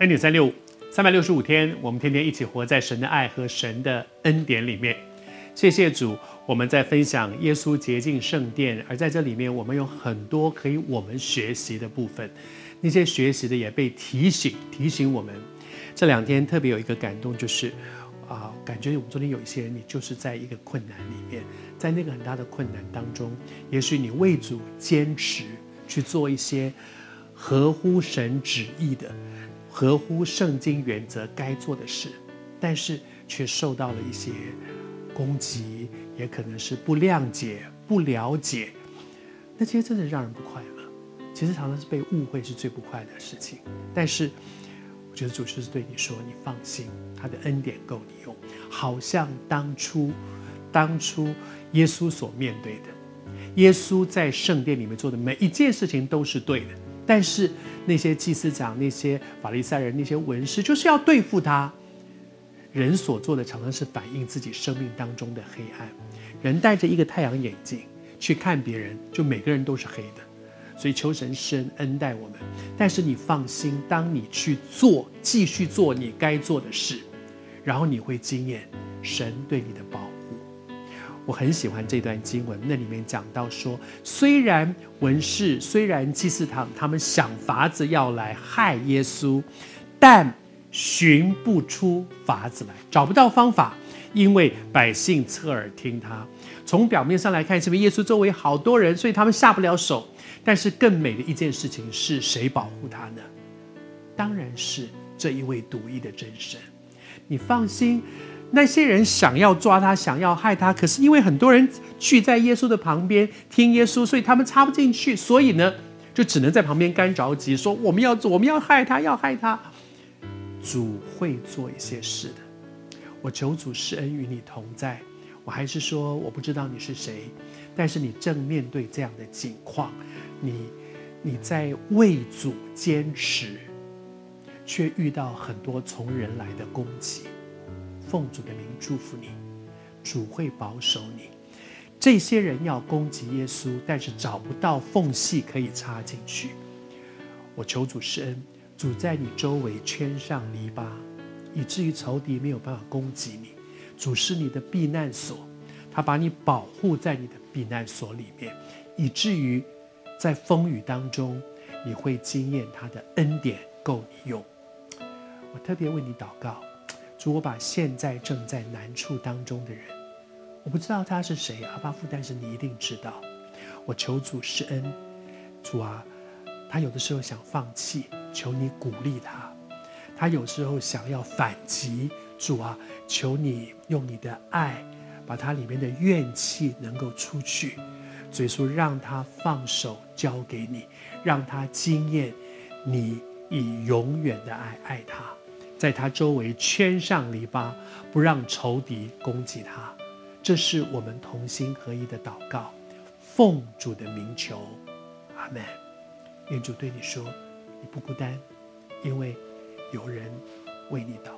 恩典三六五，三百六十五天，我们天天一起活在神的爱和神的恩典里面。谢谢主，我们在分享耶稣洁净圣殿，而在这里面，我们有很多可以我们学习的部分。那些学习的也被提醒，提醒我们。这两天特别有一个感动，就是啊，感觉我们昨天有一些人，你就是在一个困难里面，在那个很大的困难当中，也许你为主坚持去做一些合乎神旨意的。合乎圣经原则该做的事，但是却受到了一些攻击，也可能是不谅解、不了解，那这些真的让人不快乐。其实常常是被误会是最不快的事情。但是我觉得主是对你说：“你放心，他的恩典够你用。”好像当初，当初耶稣所面对的，耶稣在圣殿里面做的每一件事情都是对的。但是那些祭司长、那些法利赛人、那些文士，就是要对付他。人所做的常常是反映自己生命当中的黑暗。人戴着一个太阳眼镜去看别人，就每个人都是黑的。所以求神深恩待我们。但是你放心，当你去做，继续做你该做的事，然后你会经验神对你的保护。我很喜欢这段经文，那里面讲到说，虽然文士，虽然祭司堂，他们想法子要来害耶稣，但寻不出法子来，找不到方法，因为百姓侧耳听他。从表面上来看，是不是耶稣周围好多人，所以他们下不了手？但是更美的一件事情是谁保护他呢？当然是这一位独一的真神。你放心。那些人想要抓他，想要害他，可是因为很多人聚在耶稣的旁边听耶稣，所以他们插不进去，所以呢，就只能在旁边干着急，说我们要做，我们要害他，要害他。主会做一些事的，我求主施恩与你同在。我还是说，我不知道你是谁，但是你正面对这样的境况，你你在为主坚持，却遇到很多从人来的攻击。奉主的名祝福你，主会保守你。这些人要攻击耶稣，但是找不到缝隙可以插进去。我求主施恩，主在你周围圈上篱笆，以至于仇敌没有办法攻击你。主是你的避难所，他把你保护在你的避难所里面，以至于在风雨当中，你会经验他的恩典够你用。我特别为你祷告。主，我把现在正在难处当中的人，我不知道他是谁，阿爸父，但是你一定知道。我求主施恩，主啊，他有的时候想放弃，求你鼓励他；他有时候想要反击，主啊，求你用你的爱，把他里面的怨气能够出去。嘴说让他放手交给你，让他经验你以永远的爱爱他。在他周围圈上篱笆，不让仇敌攻击他。这是我们同心合一的祷告，奉主的名求，阿门。愿主对你说，你不孤单，因为有人为你祷。